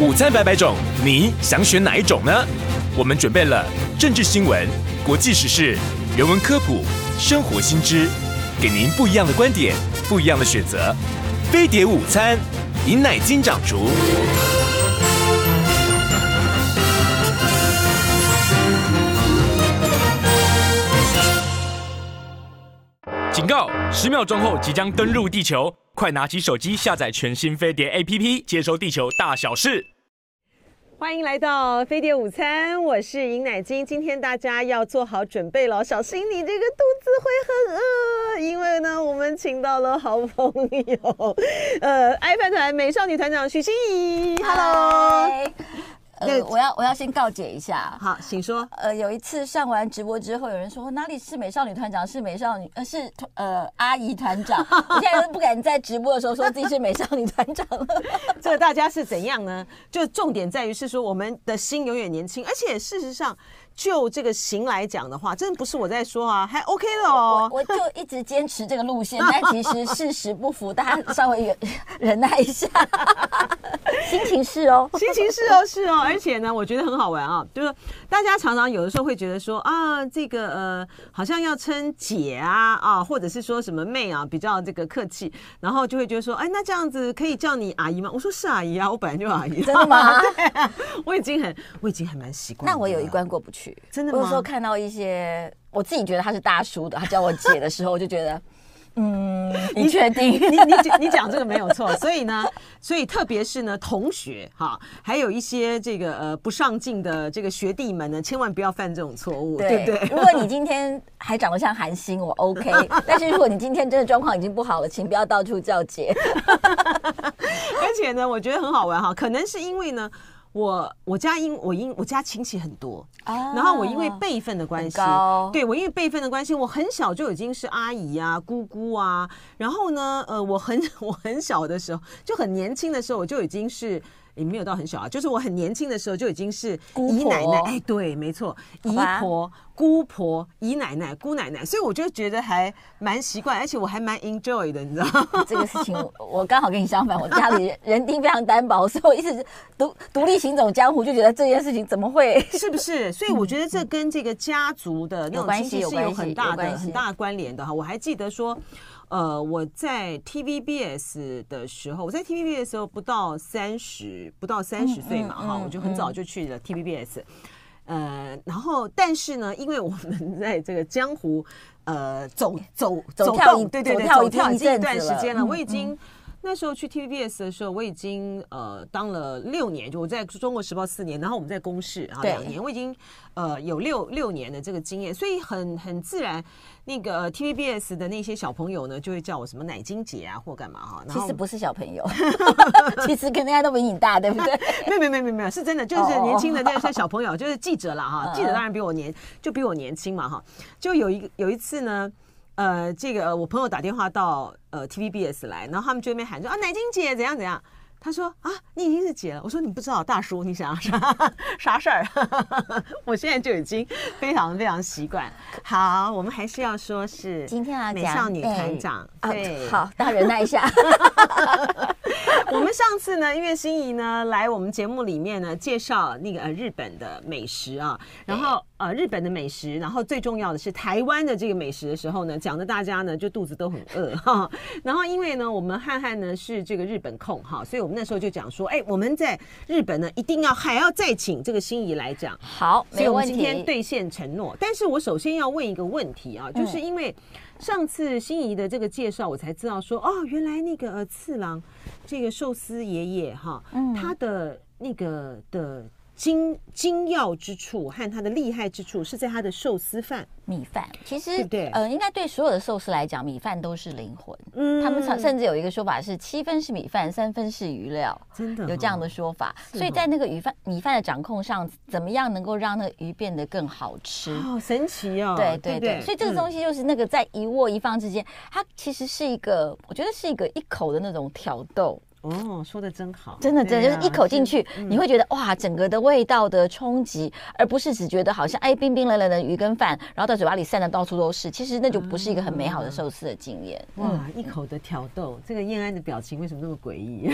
午餐百百种，你想选哪一种呢？我们准备了政治新闻、国际时事、人文科普、生活新知，给您不一样的观点，不一样的选择。飞碟午餐，饮奶金掌厨。警告！十秒钟后即将登陆地球，快拿起手机下载全新飞碟 APP，接收地球大小事。欢迎来到飞碟午餐，我是尹乃菁。今天大家要做好准备了，小心你这个肚子会很饿，因为呢，我们请到了好朋友，呃，爱饭团美少女团长许心怡。Hello。呃，我要我要先告解一下，好，请说。呃，有一次上完直播之后，有人说哪里是美少女团长，是美少女，呃，是呃阿姨团长。我现在都不敢在直播的时候说自己是美少女团长了。这个大家是怎样呢？就重点在于是说，我们的心永远年轻，而且事实上。就这个型来讲的话，真的不是我在说啊，还 OK 的哦。我，我就一直坚持这个路线，但其实事实不符，大家稍微忍 忍耐一下。心情是哦，心情是哦，是哦。而且呢，我觉得很好玩啊，就是大家常常有的时候会觉得说啊，这个呃，好像要称姐啊啊，或者是说什么妹啊，比较这个客气，然后就会觉得说，哎，那这样子可以叫你阿姨吗？我说是阿姨啊，我本来就阿姨。真的吗？对啊，我已经很，我已经还蛮习惯。那我有一关过不去。真的吗？有时候看到一些我自己觉得他是大叔的，他叫我姐的时候，我就觉得，嗯，你确定？你你你讲这个没有错。所以呢，所以特别是呢，同学哈，还有一些这个呃不上进的这个学弟们呢，千万不要犯这种错误，对不对？如果你今天还长得像韩星，我 OK。但是如果你今天真的状况已经不好了，请不要到处叫姐。而且呢，我觉得很好玩哈，可能是因为呢。我我家因我因我家亲戚很多，啊、然后我因为辈分的关系，对我因为辈分的关系，我很小就已经是阿姨啊、姑姑啊，然后呢，呃，我很 我很小的时候就很年轻的时候，我就已经是。也没有到很小啊，就是我很年轻的时候就已经是姨奶奶，哎，对，没错，姨婆、姑婆、姨奶奶、姑奶奶，所以我就觉得还蛮习惯，而且我还蛮 enjoy 的，你知道吗？这个事情我刚好跟你相反，我家里人丁非常单薄，所以我一直独独立行走江湖，就觉得这件事情怎么会？是不是？所以我觉得这跟这个家族的那种关系是有很大的很大的关联的哈。我还记得说。呃，我在 TVBS 的时候，我在 TVBS 的时候不到三十，不到三十岁嘛，哈、嗯嗯，我就很早就去了 TVBS。呃，然后但是呢，因为我们在这个江湖，呃，走走走跳，对对对，走跳已经一段时间了，我已经。那时候去 TVBS 的时候，我已经呃当了六年，就我在中国时报四年，然后我们在公视啊两年，我已经呃有六六年的这个经验，所以很很自然，那个 TVBS 的那些小朋友呢，就会叫我什么奶金姐啊或干嘛哈。其实不是小朋友，其实跟大家都比你大，对不对？没有没有没有没有，是真的，就是年轻的那些小朋友，就是记者了哈。记者当然比我年，就比我年轻嘛哈。就有一个有一次呢。呃，这个我朋友打电话到呃 TVBS 来，然后他们就那边喊说啊，乃晶姐怎样怎样。他说啊，你已经是姐了。我说你不知道，大叔，你想要啥啥事儿？我现在就已经非常非常习惯。好，我们还是要说是今天啊，美少女团长。对，好，大家忍耐一下。我们上次呢，因为心仪呢来我们节目里面呢介绍那个呃日本的美食啊，然后呃日本的美食，然后最重要的是台湾的这个美食的时候呢，讲的大家呢就肚子都很饿哈。然后因为呢我们汉汉呢是这个日本控哈，所以我们那时候就讲说，哎，我们在日本呢一定要还要再请这个心仪来讲。好，没问题。所以我们今天兑现承诺，但是我首先要问一个问题啊，就是因为。上次心怡的这个介绍，我才知道说哦，原来那个呃次郎，这个寿司爷爷哈，嗯，他的那个的。精精要之处和它的厉害之处是在它的寿司饭米饭，其实对，对呃，应该对所有的寿司来讲，米饭都是灵魂。嗯，他们甚至有一个说法是七分是米饭，三分是鱼料，真的、哦、有这样的说法。哦、所以在那个鱼饭米饭的掌控上，怎么样能够让那个鱼变得更好吃？好神奇哦！对对对，对对所以这个东西就是那个在一握一放之间，嗯、它其实是一个，我觉得是一个一口的那种挑逗。哦，说的真好，真的，真的就是一口进去，你会觉得哇，整个的味道的冲击，而不是只觉得好像哎，冰冰冷冷的鱼跟饭，然后到嘴巴里散的到处都是，其实那就不是一个很美好的寿司的经验。哇，一口的挑逗，这个燕安的表情为什么那么诡异？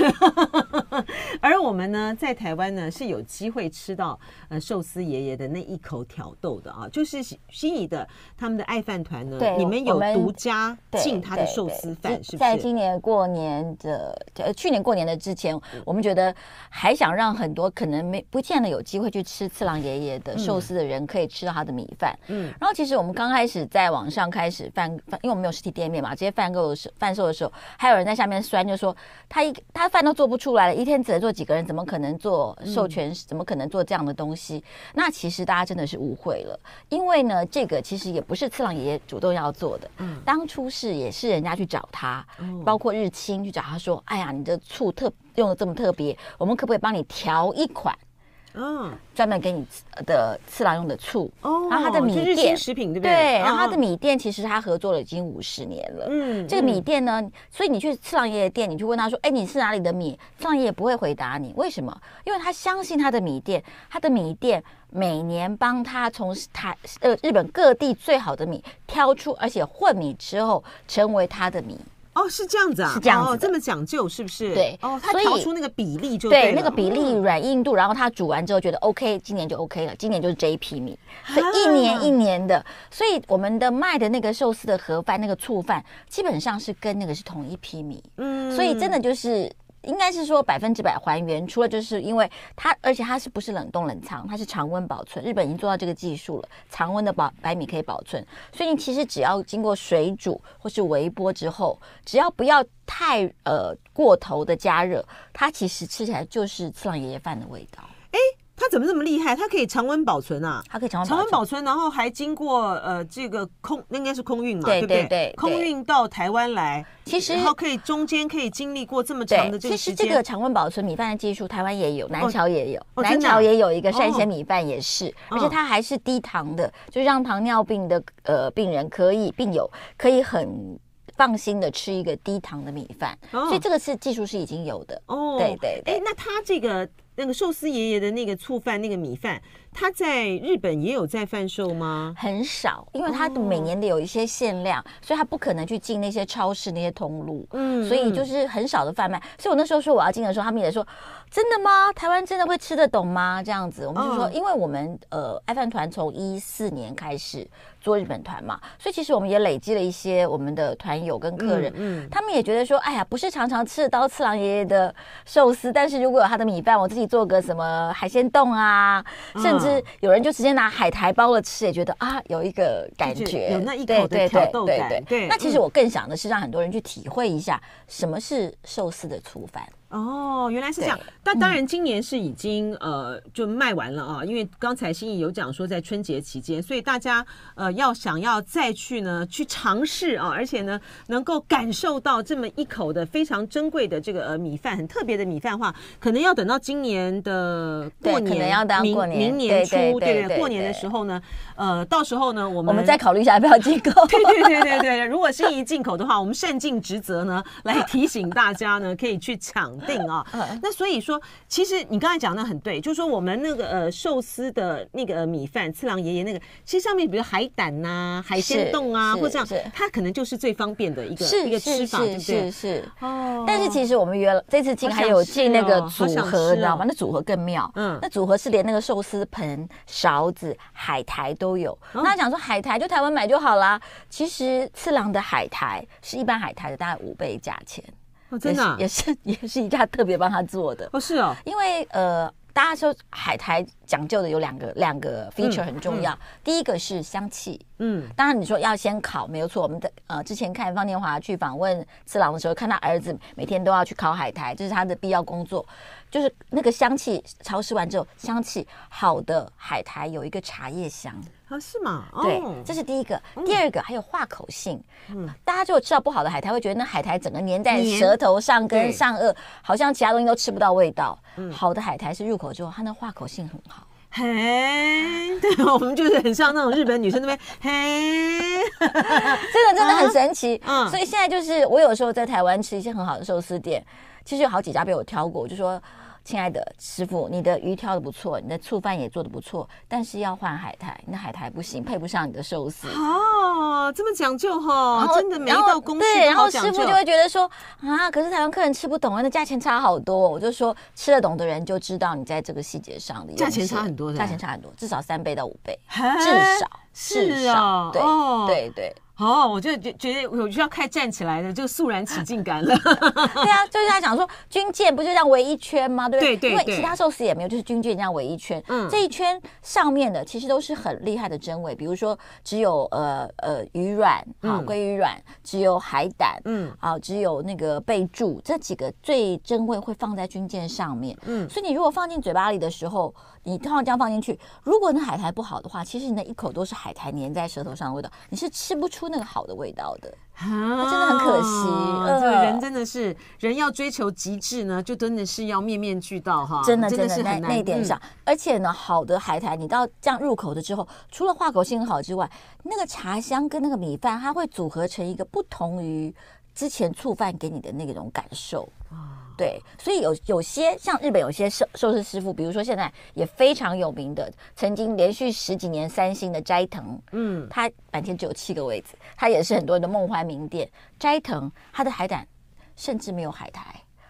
而我们呢，在台湾呢是有机会吃到呃寿司爷爷的那一口挑逗的啊，就是心仪的他们的爱饭团呢，你们有独家进他的寿司饭，是不是？在今年过年的呃去年。过年的之前，我们觉得还想让很多可能没不见得有机会去吃次郎爷爷的寿司的人，可以吃到他的米饭。嗯，然后其实我们刚开始在网上开始贩贩，因为我们没有实体店面嘛，这些贩购的时贩售的时候，还有人在下面酸，就说他一他饭都做不出来了，一天只能做几个人，怎么可能做授权？怎么可能做这样的东西？那其实大家真的是误会了，因为呢，这个其实也不是次郎爷爷主动要做的，嗯，当初是也是人家去找他，包括日清去找他说，哎呀，你的。醋特用的这么特别，我们可不可以帮你调一款？嗯，专门给你的次郎用的醋。哦，然后他的米店食品对不对？对，然后他的米店其实他合作了已经五十年了。嗯，这个米店呢，所以你去次郎爷爷店，你去问他说：“哎，你是哪里的米？”次郎爷爷不会回答你，为什么？因为他相信他的米店，他的米店每年帮他从台呃日本各地最好的米挑出，而且混米之后成为他的米。哦，是这样子啊，是这样子哦，这么讲究是不是？对，哦，他调出那个比例就对，对那个比例软硬度，然后他煮完之后觉得 OK，今年就 OK 了，今年就是这一批米，所以一年一年的，所以我们的卖的那个寿司的盒饭，那个醋饭，基本上是跟那个是同一批米，嗯，所以真的就是。应该是说百分之百还原，除了就是因为它，而且它是不是冷冻冷藏，它是常温保存。日本已经做到这个技术了，常温的保白米可以保存。所以你其实只要经过水煮或是微波之后，只要不要太呃过头的加热，它其实吃起来就是次郎爷爷饭的味道。哎。它怎么这么厉害？它可以常温保存啊！它可以常温常温保存，然后还经过呃这个空，那应该是空运嘛，对不对？对对，空运到台湾来，其实然后可以中间可以经历过这么长的这个时间。其实这个常温保存米饭的技术，台湾也有，南桥也有，南桥也有一个山鲜米饭也是，而且它还是低糖的，就是让糖尿病的呃病人可以病友可以很放心的吃一个低糖的米饭。所以这个是技术是已经有的哦。对对对，哎，那它这个。那个寿司爷爷的那个醋饭，那个米饭。他在日本也有在贩售吗？很少，因为他每年的有一些限量，哦、所以他不可能去进那些超市那些通路，嗯，所以就是很少的贩卖。所以我那时候说我要进的时候，他们也说真的吗？台湾真的会吃得懂吗？这样子，我们就说，哦、因为我们呃爱饭团从一四年开始做日本团嘛，所以其实我们也累积了一些我们的团友跟客人，嗯，嗯他们也觉得说，哎呀，不是常常吃刀次郎爷爷的寿司，但是如果有他的米饭，我自己做个什么海鲜冻啊，甚至。有人就直接拿海苔包了吃，也觉得啊，有一个感觉，有那一口的挑逗感。对，对，那其实我更想的是让很多人去体会一下什么是寿司的粗饭。哦，原来是这样。但当然，今年是已经呃就卖完了啊，因为刚才心怡有讲说在春节期间，所以大家呃要想要再去呢去尝试啊，而且呢能够感受到这么一口的非常珍贵的这个呃米饭，很特别的米饭的话，可能要等到今年的过年，可能要等过年，明年初，对对，过年的时候呢，呃，到时候呢，我们我们再考虑一下要不要进口。对对对对对，如果心怡进口的话，我们善尽职责呢，来提醒大家呢，可以去抢。定啊，那所以说，其实你刚才讲的很对，就是说我们那个呃寿司的那个米饭，次郎爷爷那个，其实上面比如海胆呐、海鲜冻啊，或这样，它可能就是最方便的一个一个吃法，对不对？是是哦。但是其实我们约了这次进还有进那个组合，你知道吗？那组合更妙，嗯，那组合是连那个寿司盆、勺子、海苔都有。那讲说海苔就台湾买就好啦。其实次郎的海苔是一般海苔的大概五倍价钱。哦，真的、啊、也是也是，也是一家特别帮他做的。哦，是哦，因为呃，大家说海苔讲究的有两个两个 feature 很重要，嗯。嗯、第一个是香气，嗯，当然你说要先烤没有错，我们的呃之前看方念华去访问次郎的时候，看他儿子每天都要去烤海苔，这是他的必要工作，就是那个香气潮湿完之后，香气好的海苔有一个茶叶香。啊，是吗？对，这是第一个。第二个还有化口性。嗯，大家就吃到不好的海苔，会觉得那海苔整个粘在舌头上，跟上颚，好像其他东西都吃不到味道。好的海苔是入口之后，它那化口性很好。嘿，对，我们就是很像那种日本女生那边，嘿，真的真的很神奇。嗯，所以现在就是我有时候在台湾吃一些很好的寿司店。其实有好几家被我挑过，我就说。亲爱的师傅，你的鱼挑的不错，你的醋饭也做的不错，但是要换海苔，你的海苔不行，配不上你的寿司。哦，这么讲究哈，真的每一道工序对，然后师傅就会觉得说啊，可是台湾客人吃不懂啊，那价钱差好多。我就说吃得懂的人就知道你在这个细节上的价钱差很多，价钱差很多，至少三倍到五倍，至少至少，对对对。哦，我就觉觉得我就要快站起来的，就肃然起敬感了。对啊，就是他讲说军舰不就这样围一圈吗？对不对？对对对，因为其他寿司也没有，就是军舰这样围一圈。嗯，这一圈上面的其实都是很厉害的真伪，比如说只有呃呃鱼卵啊，鲑鱼卵，只有海胆，嗯，啊，只有那个贝柱，这几个最珍贵会放在军舰上面。嗯，所以你如果放进嘴巴里的时候，你通常这样放进去，如果那海苔不好的话，其实你那一口都是海苔粘在舌头上的味道，你是吃不出那个好的味道的。啊，真的很可惜。呃、这个人真的是人要追求极致呢，就真的是要面面俱到哈。真的真的是很难。那一点上，嗯、而且呢，好的海苔，你到这样入口的之后，除了化口性好之外，那个茶香跟那个米饭，它会组合成一个不同于之前触犯给你的那种感受。对，所以有有些像日本有些寿寿司师傅，比如说现在也非常有名的，曾经连续十几年三星的斋藤，嗯，他满天只有七个位置，他也是很多人的梦幻名店。斋藤他的海胆甚至没有海苔。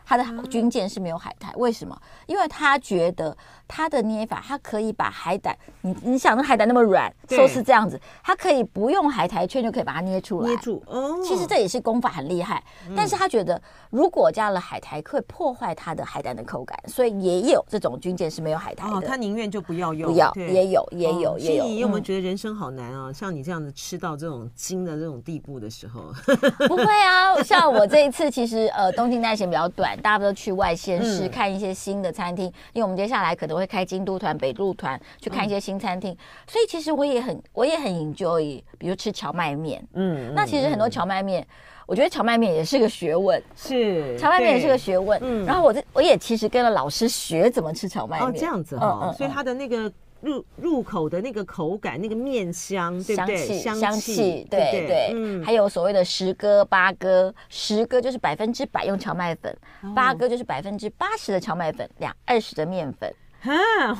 他的军舰是没有海苔，为什么？因为他觉得他的捏法，他可以把海胆，你你想那海胆那么软，寿司这样子，他可以不用海苔圈就可以把它捏出来。捏住，哦，其实这也是功法很厉害，但是他觉得如果加了海苔，会破坏他的海胆的口感，所以也有这种军舰是没有海苔的。哦他宁愿就不要用，不要，也有，也有，也有。你有没有觉得人生好难啊？像你这样子吃到这种精的这种地步的时候，不会啊。像我这一次，其实呃，东京待时间比较短。大家都去外县市看一些新的餐厅，嗯、因为我们接下来可能会开京都团、北路团去看一些新餐厅，嗯、所以其实我也很我也很 enjoy，比如吃荞麦面。嗯，那其实很多荞麦面，嗯、我觉得荞麦面也是个学问。是，荞麦面也是个学问。嗯，然后我这我也其实跟了老师学怎么吃荞麦面。哦，这样子哈、哦，嗯嗯、所以他的那个。入入口的那个口感，那个面香，对不对？香气，香气，对对。嗯，还有所谓的十哥八哥，十哥就是百分之百用荞麦粉，八哥就是百分之八十的荞麦粉，两二十的面粉。啊，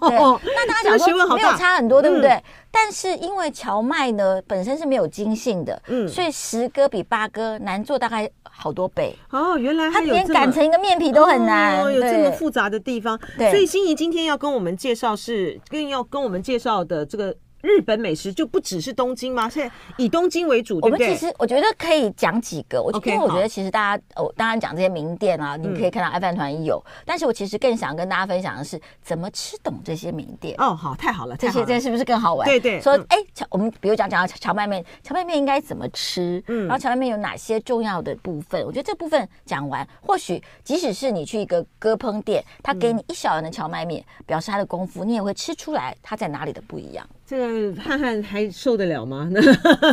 对，那大家讲说没有差很多，对不对？但是因为荞麦呢本身是没有筋性的，嗯，所以十哥比八哥难做大概好多倍。哦，原来它连擀成一个面皮都很难，有这么复杂的地方。对，所以心怡今天要跟我们介绍是，更要跟我们介绍的这个。日本美食就不只是东京吗？现在以东京为主，对不对？我们其实我觉得可以讲几个，我因为我觉得其实大家哦，当然讲这些名店啊，你可以看到爱饭团有，但是我其实更想跟大家分享的是怎么吃懂这些名店。哦，好，太好了，这些这些是不是更好玩？对对，说哎，我们比如讲讲到荞麦面，荞麦面应该怎么吃？嗯，然后荞麦面有哪些重要的部分？我觉得这部分讲完，或许即使是你去一个割烹店，他给你一小碗的荞麦面，表示他的功夫，你也会吃出来他在哪里的不一样。这个汉汉还受得了吗？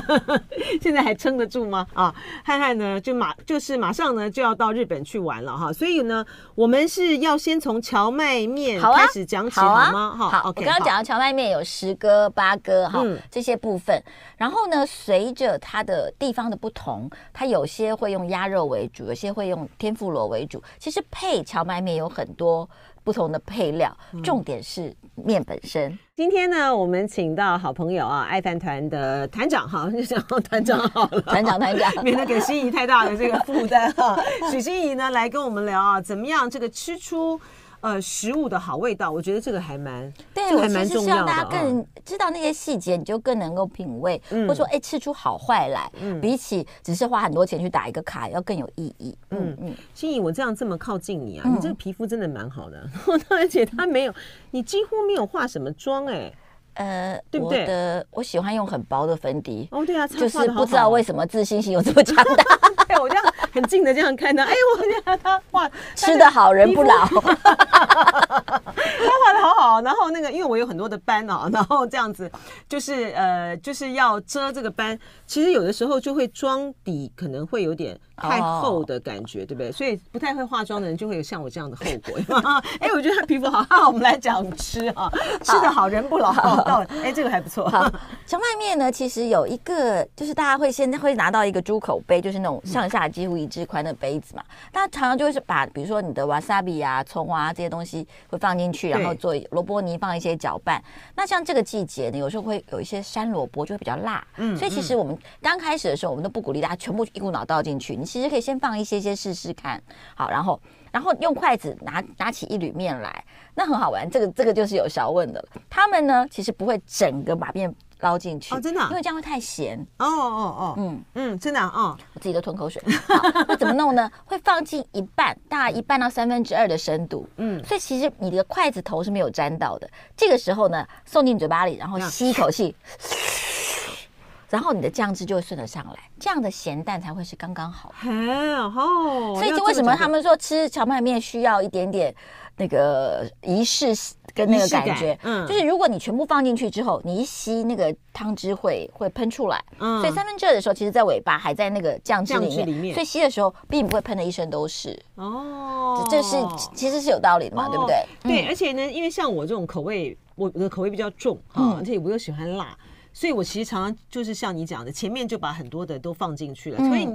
现在还撑得住吗？啊，汉汉呢就马就是马上呢就要到日本去玩了哈，所以呢我们是要先从荞麦面开始讲起好吗？好，好，我刚刚讲到荞麦面有十割八割哈这些部分，然后呢随着它的地方的不同，它有些会用鸭肉为主，有些会用天妇罗为主。其实配荞麦面有很多。不同的配料，重点是面本身。嗯、今天呢，我们请到好朋友啊，爱饭团的团长哈，就 叫团长好了，团长团长，免得给心仪太大的这个负担哈。许心仪呢，来跟我们聊啊，怎么样这个吃出。呃，食物的好味道，我觉得这个还蛮，对，这个还蛮重要的。大家更知道那些细节，你就更能够品味，或者说，哎，吃出好坏来，比起只是花很多钱去打一个卡，要更有意义。嗯嗯，心怡，我这样这么靠近你啊，你这个皮肤真的蛮好的，而且它没有，你几乎没有化什么妆，哎，呃，对不对？我的我喜欢用很薄的粉底。哦，对啊，就是不知道为什么自信心有这么强大。对，我这样。很近的这样看到，哎，我觉得他画吃的好人不老，他画的好好。然后那个，因为我有很多的斑啊，然后这样子就是呃，就是要遮这个斑。其实有的时候就会妆底可能会有点太厚的感觉，对不对？所以不太会化妆的人就会有像我这样的后果。哎，我觉得他皮肤好，好我们来讲吃啊，吃的好人不老。到哎，这个还不错。好，蕎麦面呢，其实有一个，就是大家会现在会拿到一个猪口杯，就是那种上下几乎一致宽的杯子嘛。大家常常就会是把，比如说你的瓦萨比啊、葱啊这些东西会放进去，然后做萝卜泥，放一些搅拌。那像这个季节呢，有时候会有一些山萝卜就会比较辣，嗯，所以其实我们刚开始的时候，我们都不鼓励大家全部一股脑倒进去。你其实可以先放一些些试试看，好，然后然后用筷子拿拿起一缕面来，那很好玩。这个这个就是有学问的了。他们呢，其实不会整个把面捞进去，哦，真的，因为这样会太咸。哦哦哦，嗯嗯，真的啊，哦，我自己都吞口水。那怎么弄呢？会放进一半，大概一半到三分之二的深度，嗯，所以其实你的筷子头是没有沾到的。这个时候呢，送进嘴巴里，然后吸一口气。然后你的酱汁就会顺得上来，这样的咸淡才会是刚刚好。哦，所以就为什么他们说吃荞麦面需要一点点那个仪式跟那个感觉？嗯，就是如果你全部放进去之后，你一吸那个汤汁会会喷出来。嗯，所以三分之二的时候，其实在尾巴还在那个酱汁里面，里面所以吸的时候并不会喷的一身都是。哦，这是其实是有道理的嘛，哦、对不对？对，而且呢，因为像我这种口味，我的口味比较重哈，嗯、而且我又喜欢辣。所以，我其实常常就是像你讲的，前面就把很多的都放进去了，所以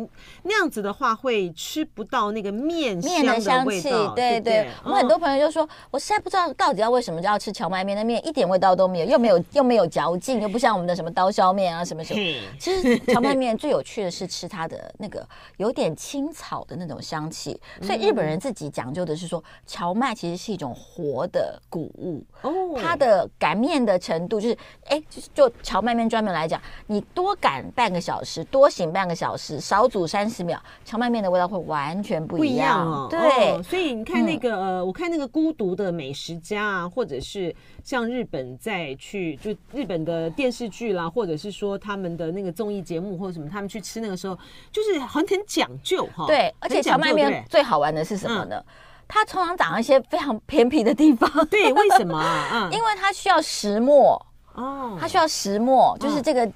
那样子的话会吃不到那个面面的香气。对对，我们很多朋友就说，我实在不知道到底要为什么就要吃荞麦面，那面一点味道都没有，又没有又没有嚼劲，又不像我们的什么刀削面啊什么什么。其实荞麦面最有趣的是吃它的那个有点青草的那种香气。所以日本人自己讲究的是说，荞麦其实是一种活的谷物，它的擀面的程度就是，哎，就蕎。外面专门来讲，你多擀半个小时，多醒半个小时，少煮三十秒，荞麦面的味道会完全不一样。不一样哦，对，哦，所以你看那个，嗯、呃，我看那个孤独的美食家啊，或者是像日本在去就日本的电视剧啦，或者是说他们的那个综艺节目或者什么，他们去吃那个时候，就是很很讲究哈。对，而且荞麦面最好玩的是什么呢？嗯、它通常长一些非常偏僻的地方。对，为什么啊？嗯，因为它需要石磨。哦，它需要石磨，就是这个，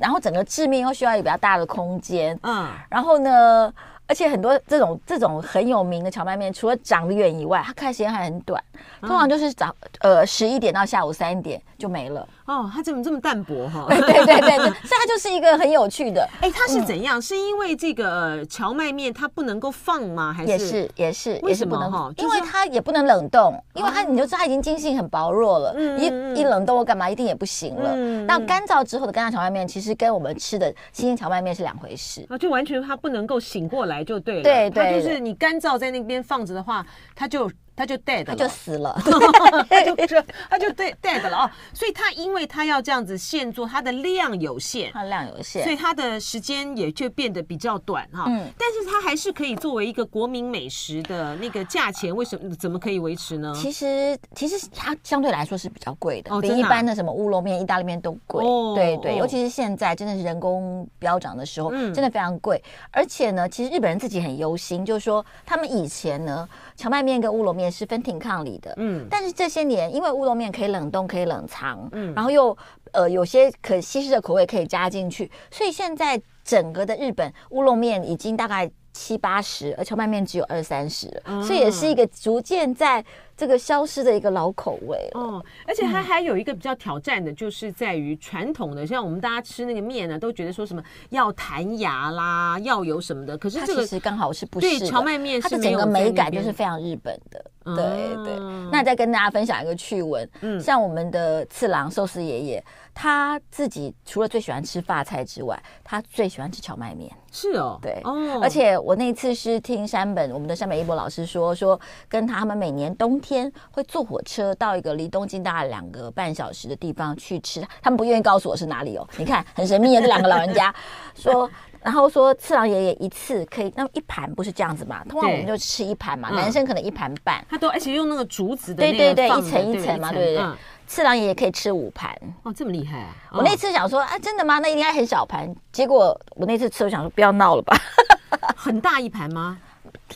然后整个制面又需要一个比较大的空间，嗯，然后呢，而且很多这种这种很有名的荞麦面，除了长得远以外，它开时间还很短，通常就是早呃十一点到下午三点就没了。哦，它怎么这么淡薄哈？对对对对，所以它就是一个很有趣的。哎，它是怎样？是因为这个荞麦面它不能够放吗？还是也是也是为什么哈？因为它也不能冷冻，因为它你就知道它已经筋性很薄弱了，一一冷冻或干嘛一定也不行了。那干燥之后的干燥荞麦面其实跟我们吃的新鲜荞麦面是两回事。啊，就完全它不能够醒过来就对了。对对，就是你干燥在那边放着的话，它就。他就 dead 了，他就死了，他就他就 dead dead 了哦，所以他因为他要这样子现做，它的量有限，它量有限，所以它的时间也就变得比较短哈。嗯，但是它还是可以作为一个国民美食的那个价钱，为什么怎么可以维持呢？其实其实它相对来说是比较贵的，比一般的什么乌龙面、意大利面都贵。对对，尤其是现在真的是人工飙涨的时候，真的非常贵。而且呢，其实日本人自己很忧心，就是说他们以前呢。荞麦面跟乌龙面是分庭抗礼的，嗯，但是这些年因为乌龙面可以冷冻，可以冷藏，嗯，然后又呃有些可稀释的口味可以加进去，所以现在整个的日本乌龙面已经大概七八十，而荞麦面只有二三十，所以也是一个逐渐在。这个消失的一个老口味哦，而且它还有一个比较挑战的，就是在于传统的，像我们大家吃那个面呢，都觉得说什么要弹牙啦，要有什么的。可是这个其实刚好是不是？对，荞麦面它的整个美感就是非常日本的。对对。那再跟大家分享一个趣闻，嗯，像我们的次郎寿司爷爷，他自己除了最喜欢吃发菜之外，他最喜欢吃荞麦面。是哦，对哦。而且我那一次是听山本我们的山本一博老师说，说跟他们每年冬天。天会坐火车到一个离东京大概两个半小时的地方去吃，他们不愿意告诉我是哪里哦。你看很神秘的，这两个老人家 说，然后说次郎爷爷一次可以那么一盘不是这样子嘛？通常我们就吃一盘嘛，男生可能一盘半，他都而且用那个竹子的，对对对，一层一层嘛，对对对。次郎爷爷可以吃五盘哦，这么厉害啊！我那次想说啊，真的吗？那应该很小盘，结果我那次吃我想说不要闹了吧，很大一盘吗？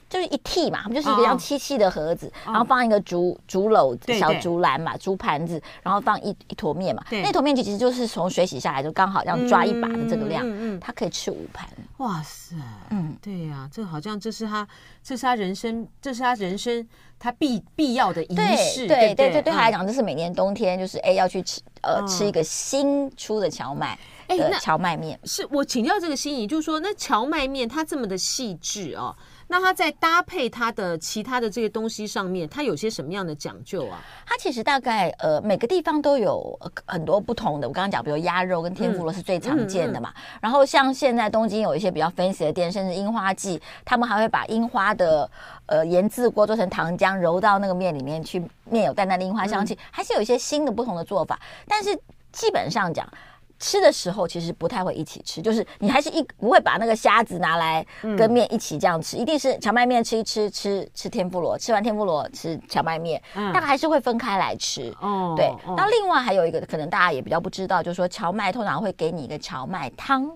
就是一屉嘛，就是一个像漆漆的盒子，然后放一个竹竹篓、小竹篮嘛，竹盘子，然后放一一坨面嘛。那坨面其实就是从水洗下来，就刚好这样抓一把的这个量，嗯，它可以吃五盘。哇塞，嗯，对呀，这好像这是他，这是他人生，这是他人生他必必要的仪式。对对对，对他来讲，这是每年冬天就是哎要去吃呃吃一个新出的荞麦。哎，那蕎麦面是我请教这个心仪，就是说那荞麦面它这么的细致哦，那它在搭配它的其他的这些东西上面，它有些什么样的讲究啊？它其实大概呃每个地方都有很多不同的。我刚刚讲，比如鸭肉跟天妇罗是最常见的嘛。嗯嗯嗯、然后像现在东京有一些比较 fancy 的店，甚至樱花季，他们还会把樱花的呃盐渍锅做成糖浆，揉到那个面里面去，面有淡淡的樱花香气，嗯、还是有一些新的不同的做法。但是基本上讲。吃的时候其实不太会一起吃，就是你还是一不会把那个虾子拿来跟面一起这样吃，嗯、一定是荞麦面吃一吃，吃吃天妇罗，吃完天妇罗吃荞麦面，嗯、大概还是会分开来吃。哦，对。那、哦、另外还有一个可能大家也比较不知道，就是说荞麦通常会给你一个荞麦汤。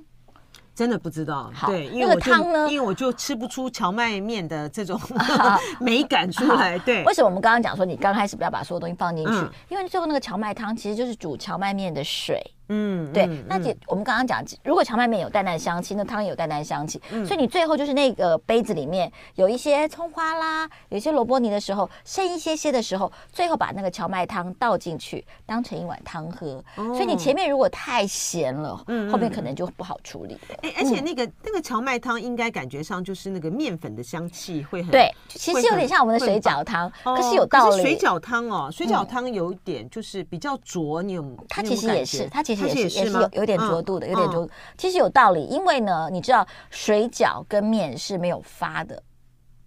真的不知道，好对，因为那个汤呢，因为我就吃不出荞麦面的这种 美感出来。对，为什么我们刚刚讲说你刚开始不要把所有东西放进去？嗯、因为最后那个荞麦汤其实就是煮荞麦面的水。嗯，对。嗯、那姐，我们刚刚讲，如果荞麦面有淡淡香气，那汤也有淡淡香气。嗯、所以你最后就是那个杯子里面有一些葱花啦，有一些萝卜泥的时候，剩一些些的时候，最后把那个荞麦汤倒进去，当成一碗汤喝。哦、所以你前面如果太咸了，嗯，后面可能就不好处理了。而且那个那个荞麦汤应该感觉上就是那个面粉的香气会很对，其实有点像我们的水饺汤，可是有道理。水饺汤哦，水饺汤有一点就是比较浊，你有它其实也是，它其实也是也是有有点浊度的，有点浊。其实有道理，因为呢，你知道水饺跟面是没有发的，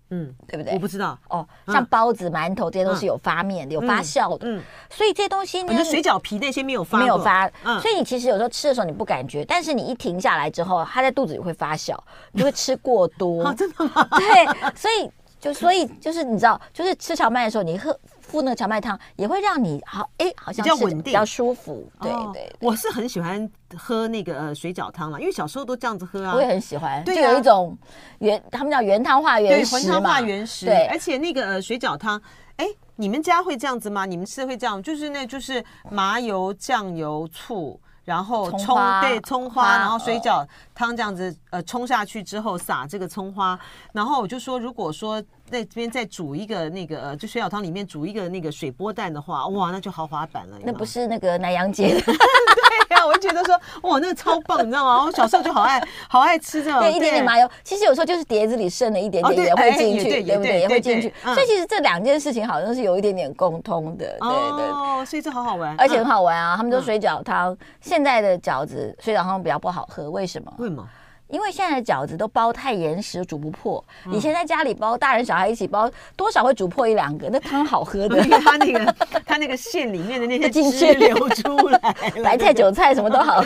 嗯，对不对？我不知道哦，像包子、馒头这些都是有发面的，有发酵的，嗯，所以这些东西呢，水饺皮那些没有发，没有发，所以你其实有时候吃的时候你不感觉，但是你一停下来之后，它在肚子里会发酵，你就会吃过多，真的吗？对，所以就所以就是你知道，就是吃荞麦的时候，你喝。敷那个荞麦汤也会让你好哎，好像比较稳定，比较舒服。对对，我是很喜欢喝那个呃水饺汤了，因为小时候都这样子喝啊。我也很喜欢，就有一种原他们叫原汤化原食嘛。原汤化原食。对，而且那个呃水饺汤，哎，你们家会这样子吗？你们吃会这样？就是那就是麻油、酱油、醋，然后葱对葱花，然后水饺汤这样子呃冲下去之后撒这个葱花，然后我就说如果说。在这边再煮一个那个呃，就水饺汤里面煮一个那个水波蛋的话，哇，那就豪华版了。那不是那个南洋街的？对呀，我就觉得说，哇，那个超棒，你知道吗？我小时候就好爱好爱吃这种。对，一点点麻油，其实有时候就是碟子里剩了一点点也会进去，对不对？也会进去。所以其实这两件事情好像是有一点点共通的，对对。哦，所以这好好玩，而且很好玩啊！他们说水饺汤，现在的饺子水饺汤比较不好喝，为什么？为什么？因为现在的饺子都包太严实，煮不破。以前在家里包，大人小孩一起包，多少会煮破一两个。那汤好喝的，因为它那个它那个馅里面的那些 汁流出来，白菜韭菜什么都好喝。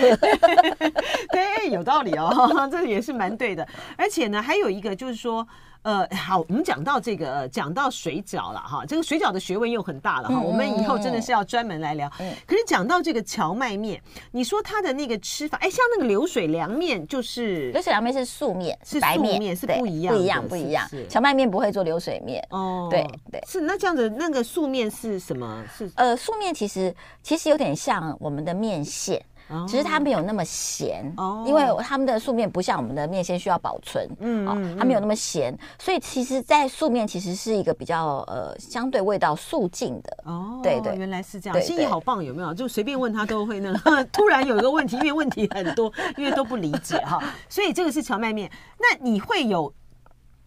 对，有道理哦，这也是蛮对的。而且呢，还有一个就是说。呃，好，我们讲到这个，呃、讲到水饺了哈，这个水饺的学问又很大了哈，嗯、我们以后真的是要专门来聊。嗯、可是讲到这个荞麦面，你说它的那个吃法，哎，像那个流水凉面，就是流水凉面是素面，是白面，是不一样，不一样，不一样。荞麦面不会做流水面哦，对对，是那这样子，那个素面是什么？是呃，素面其实其实有点像我们的面线。其实它没有那么咸，哦、因为他们的素面不像我们的面线需要保存，嗯，嗯，它没有那么咸，所以其实，在素面其实是一个比较呃相对味道素净的，哦，对对，原来是这样，心意好棒，有没有？就随便问他都会那个，突然有一个问题，因为问题很多，因为都不理解哈，所以这个是荞麦面，那你会有？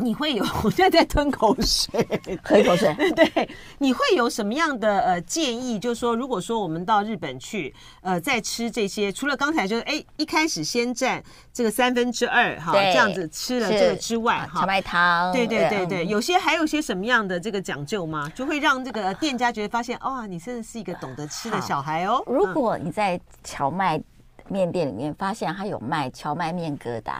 你会有，我现在在吞口水，喝一口水。对，你会有什么样的呃建议？就是说，如果说我们到日本去，呃，在吃这些，除了刚才就是哎一开始先蘸这个三分之二哈，对这样子吃了这个之外，哈，荞麦汤，对对对对，有些还有些什么样的这个讲究吗？就会让这个店家觉得发现，哇，你真的是一个懂得吃的小孩哦。如果你在荞麦面店里面发现他有卖荞麦面疙瘩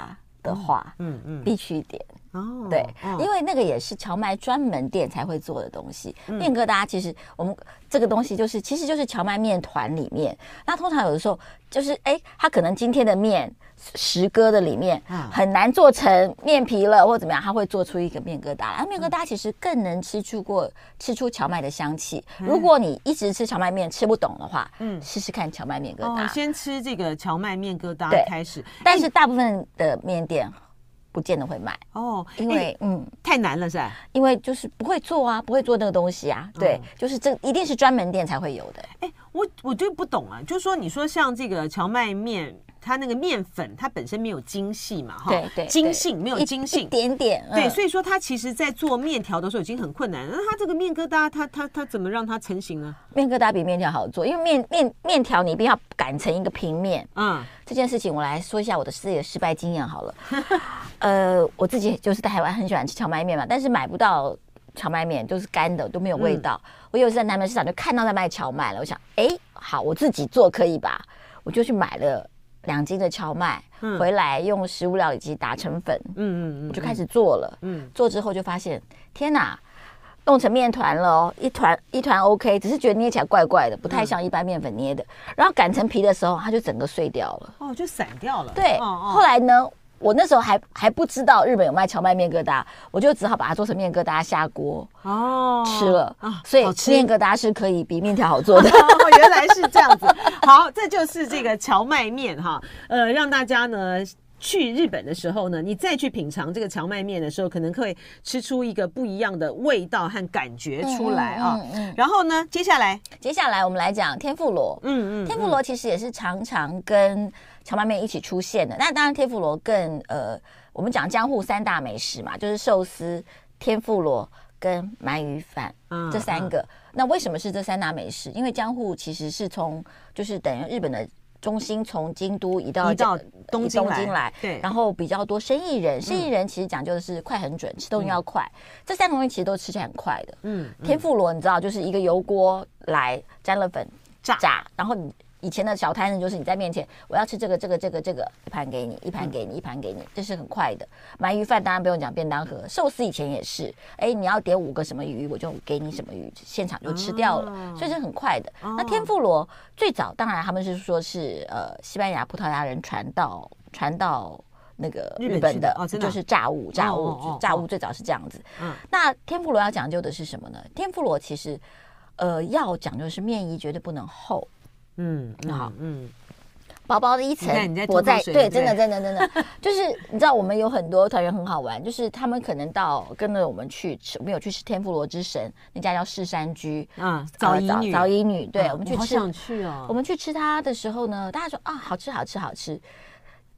的话，嗯嗯，必须点。哦，对，因为那个也是荞麦专门店才会做的东西。面疙瘩其实我们这个东西就是，其实就是荞麦面团里面。那通常有的时候就是，哎，它可能今天的面十个的里面很难做成面皮了，或怎么样，它会做出一个面疙瘩。然后面疙瘩其实更能吃出过吃出荞麦的香气。如果你一直吃荞麦面吃不懂的话，嗯，试试看荞麦面疙瘩。先吃这个荞麦面疙瘩开始，但是大部分的面店。不见得会卖哦，因为嗯太难了是吧？因为就是不会做啊，不会做那个东西啊，对，就是这一定是专门店才会有的。哎，我我就不懂啊，就是说你说像这个荞麦面。它那个面粉，它本身没有精细嘛，哈，对对，筋性没有精性，一点点，对，所以说它其实，在做面条的时候已经很困难。那它这个面疙瘩，它它它怎么让它成型呢？面疙瘩比面条好做，因为面面面条你一定要擀成一个平面。嗯，这件事情我来说一下我的自己的失败经验好了。呃，我自己就是在台湾很喜欢吃荞麦面嘛，但是买不到荞麦面，都是干的，都没有味道。我有一次在南门市场就看到在卖荞麦了，我想，哎，好，我自己做可以吧？我就去买了。两斤的荞麦回来，用食物料理机打成粉，嗯嗯嗯，我就开始做了。嗯，做之后就发现，天哪，弄成面团了哦，一团一团 OK，只是觉得捏起来怪怪的，不太像一般面粉捏的。然后擀成皮的时候，它就整个碎掉了。哦，就散掉了。对，后来呢？我那时候还还不知道日本有卖荞麦面疙瘩，我就只好把它做成面疙瘩下锅哦吃了啊，所以面疙瘩是可以比面条好做的。哦，原来是这样子。好，这就是这个荞麦面哈，呃，让大家呢去日本的时候呢，你再去品尝这个荞麦面的时候，可能会吃出一个不一样的味道和感觉出来啊。嗯，嗯，嗯。然后呢，接下来接下来我们来讲天妇罗。嗯嗯。天妇罗其实也是常常跟荞麦面一起出现的，那当然天妇罗更呃，我们讲江户三大美食嘛，就是寿司、天妇罗跟鳗鱼饭、嗯、这三个、嗯。那为什么是这三大美食？因为江户其实是从就是等于日本的中心，从京都移到移到东京来，京来对，然后比较多生意人，生意人其实讲究的是快很准，吃东西要快。嗯、这三个东西其实都吃起来很快的。嗯，天妇罗你知道，就是一个油锅来沾了粉炸炸，然后你。以前的小摊子就是你在面前，我要吃这个这个这个这个，一盘给你，一盘给你，一盘给你，这是很快的。鳗鱼饭当然不用讲，便当盒。寿司以前也是，哎，你要点五个什么鱼，我就给你什么鱼，现场就吃掉了，所以是很快的。那天妇罗最早当然他们是说是呃西班牙葡萄牙人传到传到那个日本的，就是炸物炸物炸物最早是这样子。那天妇罗要讲究的是什么呢？天妇罗其实呃要讲究是面衣绝对不能厚。嗯，好，嗯，薄薄的一层，我在对，真的，真的，真的，就是你知道，我们有很多团员很好玩，就是他们可能到跟着我们去吃，我们有去吃天妇罗之神那家叫市山居嗯，早乙女，早乙女，对，我们去吃，想去哦，我们去吃它的时候呢，大家说啊，好吃，好吃，好吃。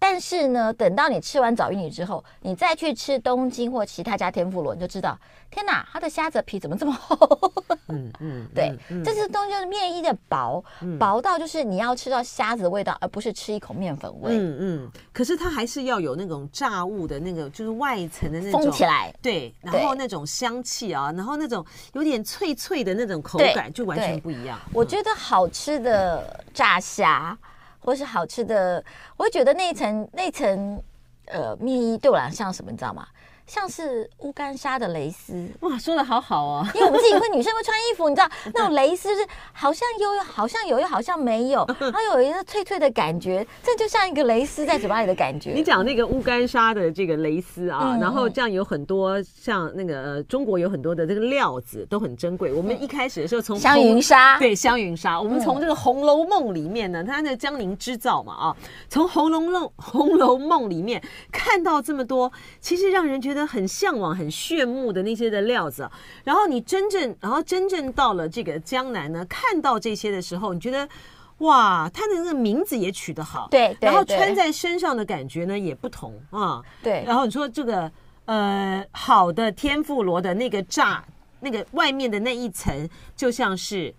但是呢，等到你吃完早乙女之后，你再去吃东京或其他家天妇罗，你就知道，天哪，它的虾子皮怎么这么厚？嗯嗯，对，嗯、这些东西就是面衣的薄、嗯，薄到就是你要吃到虾子的味道，而不是吃一口面粉味。嗯嗯，可是它还是要有那种炸物的那个，就是外层的那种封起来，对，然后那种香气啊，然后那种有点脆脆的那种口感，就完全不一样。我觉得好吃的炸虾。或是好吃的，我会觉得那一层那层呃面衣对我来讲像什么，你知道吗？像是乌干纱的蕾丝哇，说的好好哦。因为我们自己会女生会穿衣服，你知道那种蕾丝是好像有，好像有，又好像没有，它有一个脆脆的感觉，这就像一个蕾丝在嘴巴里的感觉。你讲那个乌干纱的这个蕾丝啊，然后这样有很多像那个中国有很多的这个料子都很珍贵。我们一开始的时候从香云纱对香云纱，我们从这个《红楼梦》里面呢，它那个江宁织造嘛啊，从《红楼梦》《红楼梦》里面看到这么多，其实让人觉得。很向往、很炫目的那些的料子，然后你真正，然后真正到了这个江南呢，看到这些的时候，你觉得哇，它的那个名字也取得好，对，然后穿在身上的感觉呢也不同啊，对。然后你说这个呃，好的天妇罗的那个炸，那个外面的那一层，就像是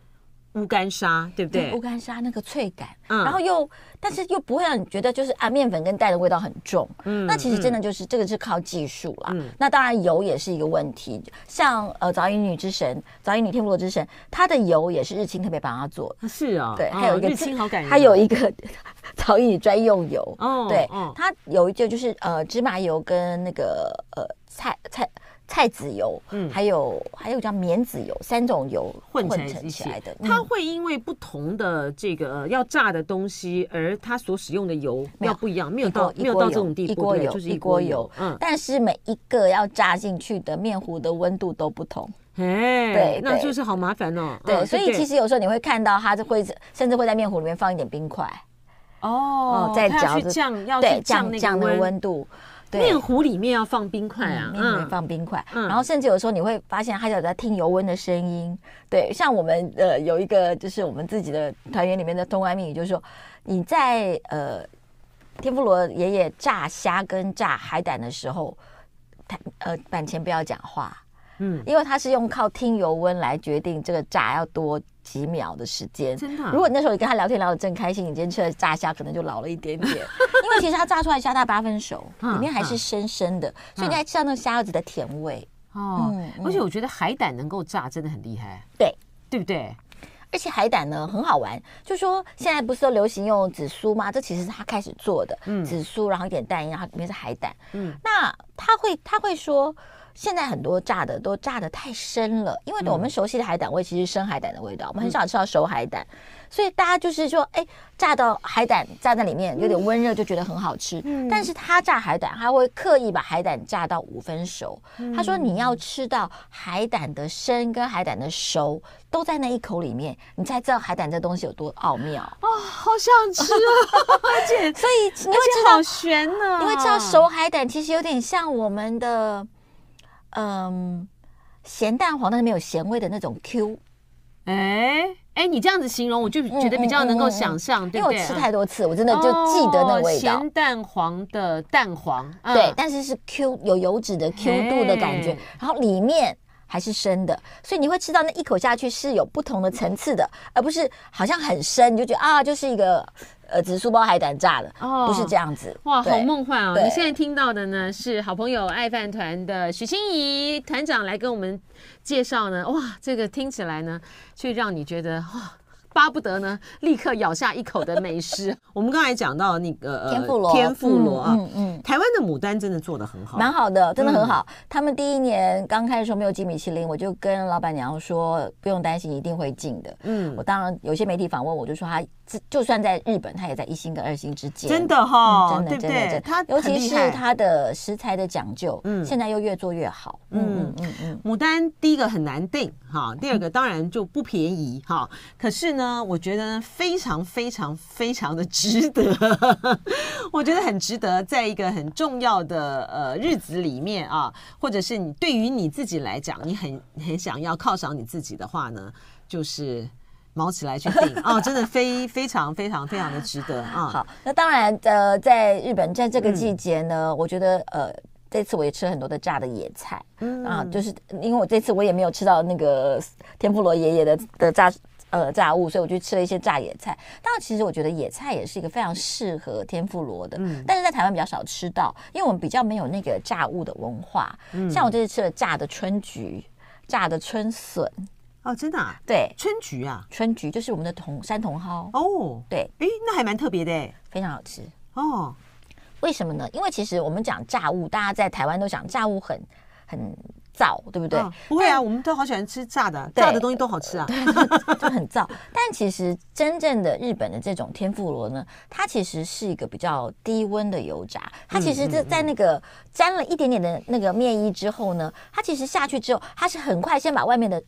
乌干沙，对不对？乌干沙那个脆感，嗯，然后又，但是又不会让你觉得就是啊，面粉跟蛋的味道很重。嗯，那其实真的就是这个是靠技术啦。嗯，那当然油也是一个问题，像呃早乙女之神、早乙女天妇罗之神，它的油也是日清特别帮他做的。是啊，对，还有一个日清好感人，它有一个 早乙女专用油。哦，对，它有一个就是呃芝麻油跟那个呃菜菜。菜籽油，嗯，还有还有叫棉籽油，三种油混成起来的。它会因为不同的这个要炸的东西，而它所使用的油要不一样，没有到没有到这种地步，一锅油就是一锅油，嗯。但是每一个要炸进去的面糊的温度都不同，哎，对，那就是好麻烦哦。对，所以其实有时候你会看到它会甚至会在面糊里面放一点冰块，哦，在搅着降，要对降降那个温度。面糊里面要放冰块啊，面糊放冰块，然后甚至有时候你会发现，他有在听油温的声音。对，像我们呃有一个就是我们自己的团员里面的通关密语，就是说你在呃天妇罗爷爷炸虾跟炸海胆的时候，他呃板前不要讲话，嗯，因为他是用靠听油温来决定这个炸要多几秒的时间。真的，如果你那时候你跟他聊天聊得正开心，你今天吃的炸虾可能就老了一点点。因为其实它炸出来虾大八分熟，里面还是生生的，所以你还吃到那个虾子的甜味哦。而且我觉得海胆能够炸真的很厉害，对对不对？而且海胆呢很好玩，就说现在不是都流行用紫苏吗？这其实是他开始做的，紫苏然后一点蛋液，然后里面是海胆。嗯，那他会他会说。现在很多炸的都炸的太深了，因为我们熟悉的海胆味其实是生海胆的味道，我们很少吃到熟海胆，所以大家就是说，哎，炸到海胆炸在里面有点温热就觉得很好吃。但是他炸海胆，他会刻意把海胆炸到五分熟。他说你要吃到海胆的生跟海胆的熟都在那一口里面，你才知道海胆这东西有多奥妙啊！好想吃啊！而且所以你会知道好玄呢，你会知道熟海胆其实有点像我们的。嗯，咸蛋黄但是没有咸味的那种 Q，哎哎，你这样子形容，我就觉得比较能够想象？因为我吃太多次，我真的就记得那个味道。咸蛋黄的蛋黄，对，但是是 Q 有油脂的 Q 度的感觉，然后里面还是生的，所以你会吃到那一口下去是有不同的层次的，而不是好像很深，你就觉得啊，就是一个。呃，紫苏包海胆炸的哦，不是这样子哇，好梦幻哦！你现在听到的呢，是好朋友爱饭团的许欣怡团长来跟我们介绍呢，哇，这个听起来呢，却让你觉得哇。巴不得呢，立刻咬下一口的美食。我们刚才讲到那个天妇罗，天妇罗啊，嗯嗯，台湾的牡丹真的做的很好，蛮好的，真的很好。他们第一年刚开始时候没有进米其林，我就跟老板娘说不用担心，一定会进的。嗯，我当然有些媒体访问我，就说他就算在日本，它也在一星跟二星之间。真的哈，真的真的，它尤其是它的食材的讲究，嗯，现在又越做越好。嗯嗯嗯，牡丹第一个很难定哈，第二个当然就不便宜哈，可是呢。呢，我觉得非常非常非常的值得，我觉得很值得，在一个很重要的呃日子里面啊，或者是你对于你自己来讲，你很很想要犒赏你自己的话呢，就是卯起来去订 哦，真的非非常非常非常的值得啊。好，那当然呃，在日本在这个季节呢，嗯、我觉得呃。这次我也吃了很多的炸的野菜，嗯啊，就是因为我这次我也没有吃到那个天妇罗爷爷的的炸呃炸物，所以我就吃了一些炸野菜。当然，其实我觉得野菜也是一个非常适合天妇罗的，嗯，但是在台湾比较少吃到，因为我们比较没有那个炸物的文化。嗯，像我这次吃了炸的春菊、炸的春笋，哦，真的啊？对，春菊啊，春菊就是我们的茼山茼蒿哦，对，哎，那还蛮特别的，非常好吃哦。为什么呢？因为其实我们讲炸物，大家在台湾都讲炸物很很燥，对不对？哦、不会啊，我们都好喜欢吃炸的，炸的东西都好吃啊，对 就很燥。但其实真正的日本的这种天妇罗呢，它其实是一个比较低温的油炸。它其实是在那个沾了一点点的那个面衣之后呢，它其实下去之后，它是很快先把外面的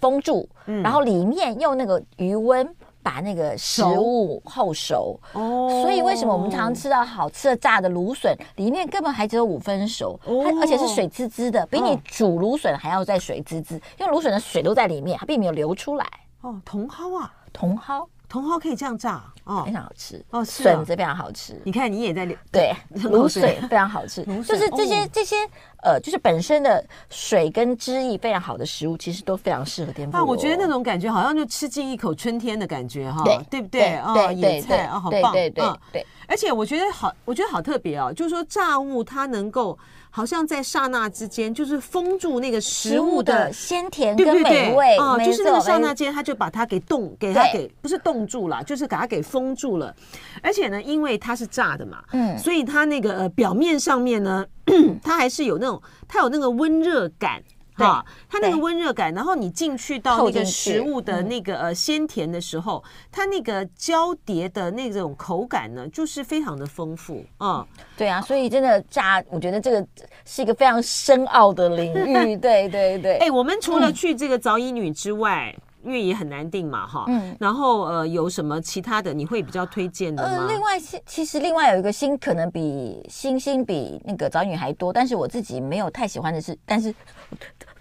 封住，嗯、然后里面用那个余温。把那个食物后熟。哦，所以为什么我们常常吃到好吃的炸的芦笋，里面根本还只有五分熟，它而且是水滋滋的，比你煮芦笋还要再水滋滋，因为芦笋的水都在里面，它并没有流出来。哦，茼蒿啊，茼蒿，茼蒿可以这样炸哦，非常好吃哦，笋子非常好吃。你看你也在 对 卤水非常好吃，就是这些这些呃，就是本身的水跟汁液非常好的食物，其实都非常适合颠覆。啊，我觉得那种感觉好像就吃进一口春天的感觉哈，对，不对？哦，野菜啊，好棒，对对对。而且我觉得好，我觉得好特别哦，就是说炸物它能够。好像在刹那之间，就是封住那个食物的鲜甜跟美味啊，就是那个刹那间，他就把它给冻，给它给不是冻住了，就是把它给封住了。而且呢，因为它是炸的嘛，嗯，所以它那个呃表面上面呢，它还是有那种，它有那个温热感。哈，它那个温热感，然后你进去到那个食物的那个呃鲜甜的时候，它那个交叠的那种口感呢，就是非常的丰富啊。对啊，所以真的炸，我觉得这个是一个非常深奥的领域。对对对。哎，我们除了去这个早乙女之外，因为也很难定嘛，哈。嗯。然后呃，有什么其他的你会比较推荐的吗？呃，另外，其实另外有一个星可能比星星比那个早乙女还多，但是我自己没有太喜欢的是，但是。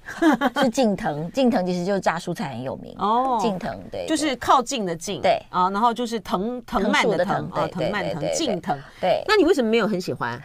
是近藤，近藤其实就是炸蔬菜很有名哦。近藤对，就是靠近的近对啊，然后就是藤藤蔓的藤啊，藤蔓藤近藤对。那你为什么没有很喜欢？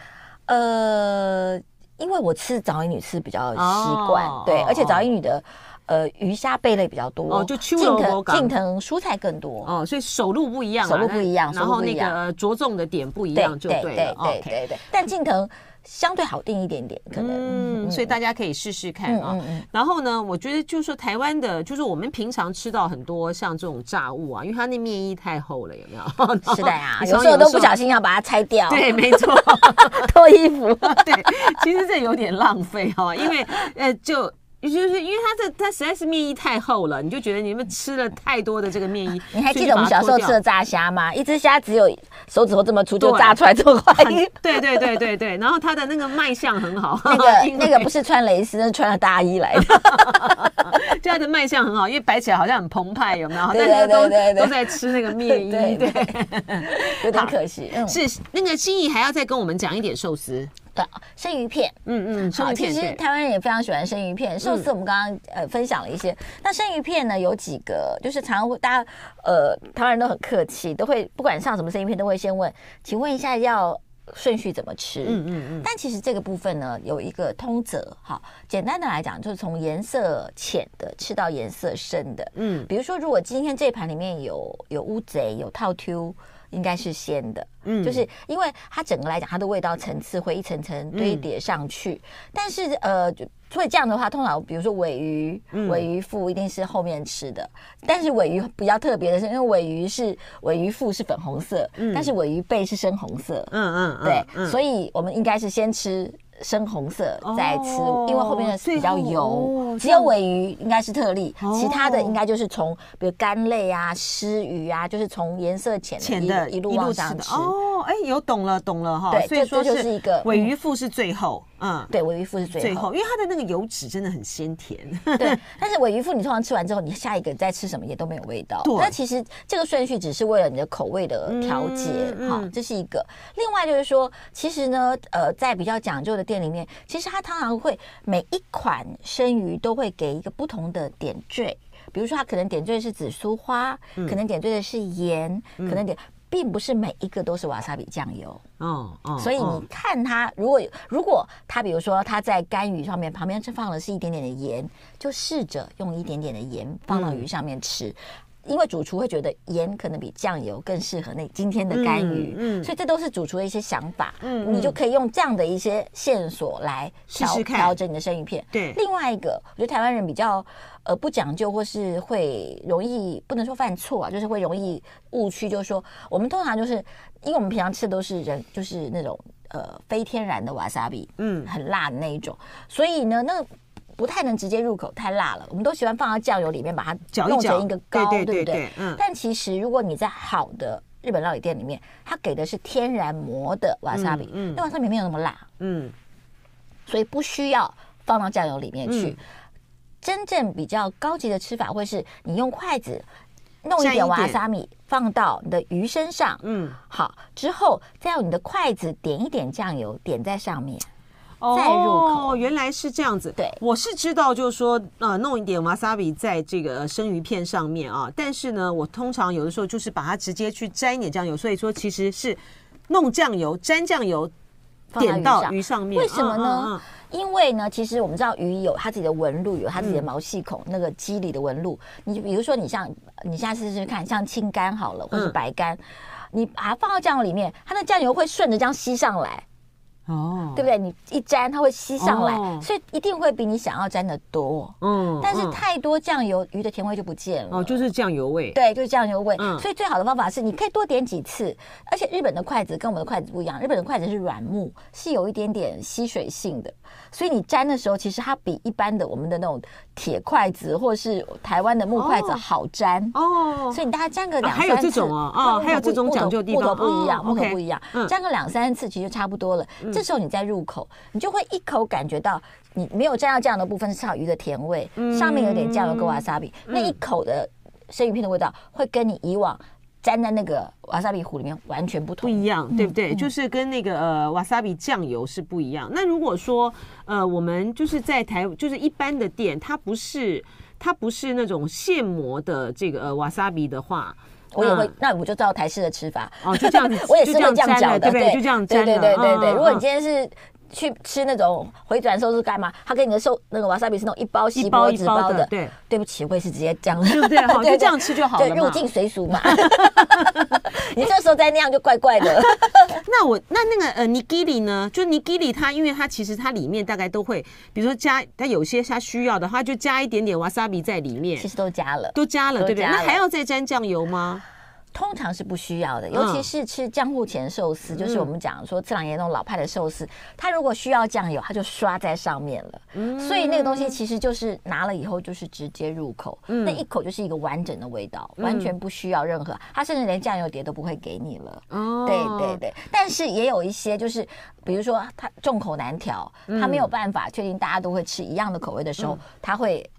呃，因为我吃早乙女吃比较习惯，对，而且早乙女的呃鱼虾贝类比较多哦，就近藤近藤蔬菜更多哦，所以手路不一样，手路不一样，然后那个着重的点不一样，就对了，对对对。但近藤。相对好定一点点，可能，嗯，所以大家可以试试看啊。然后呢，我觉得就是说台湾的，就是我们平常吃到很多像这种炸物啊，因为它那面衣太厚了，有没有？是的呀，有时候都不小心要把它拆掉。对，没错，脱衣服。对，其实这有点浪费哈，因为呃就。也就是因为它这它实在是面衣太厚了，你就觉得你们吃了太多的这个面衣。你还记得我们小时候吃的炸虾吗？一只虾只有手指头这么粗就炸出来这么快。对对对对对，然后它的那个卖相很好。那个那个不是穿蕾丝，那是穿了大衣来的。就它的卖相很好，因为摆起来好像很澎湃，有没有？对对对对，都在吃那个面衣，对，有点可惜。是那个心怡还要再跟我们讲一点寿司。生鱼片，嗯嗯，好，其实台湾人也非常喜欢生鱼片。寿司我们刚刚呃分享了一些，那生鱼片呢有几个，就是常常会大家呃台湾人都很客气，都会不管上什么生鱼片都会先问，请问一下要顺序怎么吃？嗯嗯嗯。但其实这个部分呢有一个通则，哈，简单的来讲就是从颜色浅的吃到颜色深的，嗯，比如说如果今天这盘里面有有乌贼有套 Q。应该是鲜的，嗯，就是因为它整个来讲，它的味道层次会一层层堆叠上去。嗯、但是呃，所以这样的话，通常比如说尾鱼，尾鱼腹一定是后面吃的。嗯、但是尾鱼比较特别的是，因为尾鱼是尾鱼腹是粉红色，嗯、但是尾鱼背是深红色，嗯嗯，嗯对，嗯、所以我们应该是先吃。深红色在吃，因为后面的比较油，只有尾鱼应该是特例，其他的应该就是从比如干类啊、湿鱼啊，就是从颜色浅的一路往上吃。哦，哎，有懂了，懂了哈。对，所以说就是一个尾鱼腹是最后，嗯，对，尾鱼腹是最后，因为它的那个油脂真的很鲜甜。对，但是尾鱼腹你通常吃完之后，你下一个再吃什么也都没有味道。对，那其实这个顺序只是为了你的口味的调节，哈，这是一个。另外就是说，其实呢，呃，在比较讲究的。店里面其实它通常会每一款生鱼都会给一个不同的点缀，比如说它可能点缀是紫苏花，嗯、可能点缀的是盐，嗯、可能点并不是每一个都是瓦萨比酱油。哦哦，所以你看它如果如果它比如说它在干鱼上面旁边是放的是一点点的盐，就试着用一点点的盐放到鱼上面吃。嗯因为主厨会觉得盐可能比酱油更适合那今天的干鱼，嗯，所以这都是主厨的一些想法，嗯，你就可以用这样的一些线索来调调整你的生鱼片。对，另外一个，我觉得台湾人比较呃不讲究，或是会容易不能说犯错啊，就是会容易误区，就是说我们通常就是因为我们平常吃的都是人就是那种呃非天然的瓦萨比，嗯，很辣的那一种，所以呢那。不太能直接入口，太辣了。我们都喜欢放到酱油里面，把它弄成一个膏，对不对？嗯。但其实，如果你在好的日本料理店里面，它给的是天然磨的瓦萨比，嗯，那瓦萨比没有那么辣，嗯，所以不需要放到酱油里面去。真正比较高级的吃法，会是你用筷子弄一点瓦萨米放到你的鱼身上，嗯，好，之后再用你的筷子点一点酱油点在上面。再入口，哦，原来是这样子。对，我是知道，就是说，呃，弄一点瓦萨比在这个生鱼片上面啊。但是呢，我通常有的时候就是把它直接去沾一点酱油，所以说其实是弄酱油、沾酱油点到鱼上面。为什么呢？因为呢，其实我们知道鱼有它自己的纹路，有它自己的毛细孔，嗯、那个肌理的纹路。你比如说，你像你下次试试看，像青干好了，或是白干，嗯、你把它放到酱油里面，它的酱油会顺着这样吸上来。哦，对不对？你一沾，它会吸上来，哦、所以一定会比你想要沾的多。嗯，但是太多酱油，鱼的甜味就不见了。哦，就是酱油味。对，就是酱油味。嗯，所以最好的方法是，你可以多点几次。而且日本的筷子跟我们的筷子不一样，日本的筷子是软木，是有一点点吸水性的。所以你沾的时候，其实它比一般的我们的那种铁筷子或是台湾的木筷子好沾哦。所以你大概沾个两三次，还有这种啊，哦，还有这种讲究地方，不一样，木头不一样，沾个两三次其实就差不多了。这时候你再入口，你就会一口感觉到你没有沾到酱油的部分是草鱼的甜味，上面有点酱油跟瓦萨比，那一口的生鱼片的味道会跟你以往。沾在那个瓦萨比糊里面完全不同，不一样，对不对？嗯、就是跟那个呃瓦萨比酱油是不一样。那如果说呃我们就是在台就是一般的店，它不是它不是那种现磨的这个呃瓦萨比的话，我也会，那我就照台式的吃法哦，就这样子，我也是会这样搅的，对不对？就这样沾，对对对对对。如果你今天是。去吃那种回转寿司干嘛？他给你的寿那个瓦萨比是那种一包细包纸包的。对，对不起，我也是直接这样，对不对？好，就这样吃就好了。对，入境随俗嘛。你这时候再那样就怪怪的。那我那那个呃尼基里呢？就尼基里，它因为它其实它里面大概都会，比如说加它有些它需要的话，就加一点点瓦萨比在里面。其实都加了，都加了，对不对？那还要再沾酱油吗？通常是不需要的，尤其是吃江户前寿司，嗯、就是我们讲说次郎爷那种老派的寿司，它如果需要酱油，它就刷在上面了。嗯、所以那个东西其实就是拿了以后就是直接入口，嗯、那一口就是一个完整的味道，嗯、完全不需要任何，它甚至连酱油碟都不会给你了。哦，对对对，但是也有一些就是，比如说它众口难调，它没有办法确定大家都会吃一样的口味的时候，嗯、他会。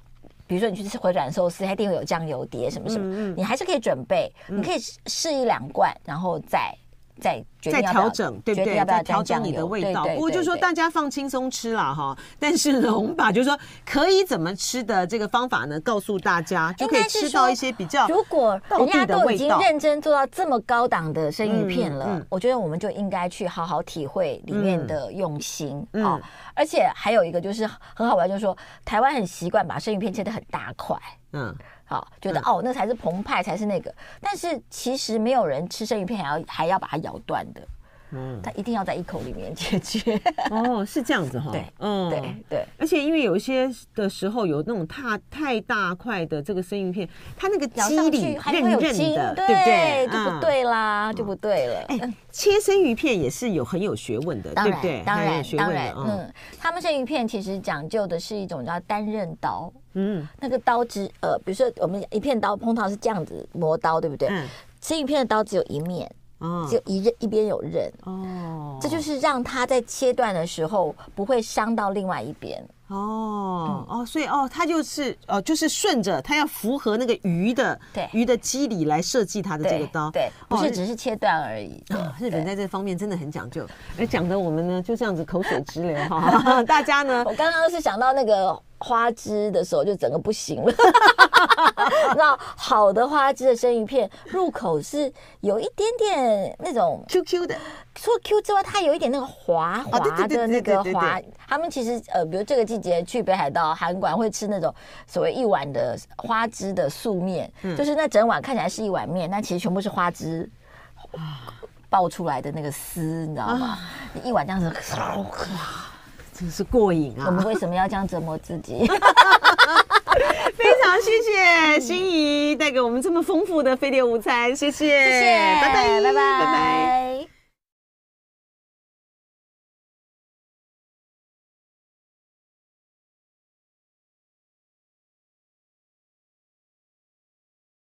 比如说你去吃回转寿司，它一定会有酱油碟什么什么，嗯嗯、你还是可以准备，嗯、你可以试一两罐，然后再。再再调整，对不对？再调整你的味道。不过就是说大家放轻松吃了哈。但是呢，我们把就是说可以怎么吃的这个方法呢，告诉大家，就可以吃到一些比较。如果人家都已经认真做到这么高档的生鱼片了，我觉得我们就应该去好好体会里面的用心啊。而且还有一个就是很好玩，就是说台湾很习惯把生鱼片切得很大块，嗯。好，觉得哦，那才是澎湃，才是那个。但是其实没有人吃生鱼片还要还要把它咬断的。嗯，它一定要在一口里面解决。哦，是这样子哈。对，嗯，对对。而且因为有一些的时候有那种太太大块的这个生鱼片，它那个肌理韧韧的，对不对？就不对啦，就不对了。哎，切生鱼片也是有很有学问的，对不对？当然，当然，嗯，他们生鱼片其实讲究的是一种叫单刃刀。嗯，那个刀子，呃，比如说我们一片刀，通常是这样子磨刀，对不对？嗯。这一片的刀只有一面。哦，就一刃一边有刃哦，这就是让它在切断的时候不会伤到另外一边哦哦，所以哦，它就是哦，就是顺着它要符合那个鱼的对鱼的肌理来设计它的这个刀，对，不是只是切断而已。日本在这方面真的很讲究，而讲的我们呢就这样子口水直流哈。大家呢，我刚刚是想到那个。花枝的时候就整个不行了，那好的花枝的生鱼片入口是有一点点那种 Q Q 的，除了 Q 之外，它有一点那个滑滑的那个滑。他们其实呃，比如这个季节去北海道韩馆会吃那种所谓一碗的花枝的素面，嗯、就是那整碗看起来是一碗面，但其实全部是花枝爆出来的那个丝，你知道吗？啊、一碗这样子。真是过瘾啊！我们为什么要这样折磨自己？非常谢谢心怡带给我们这么丰富的飞碟午餐，谢谢，谢谢，拜拜，拜拜，拜拜。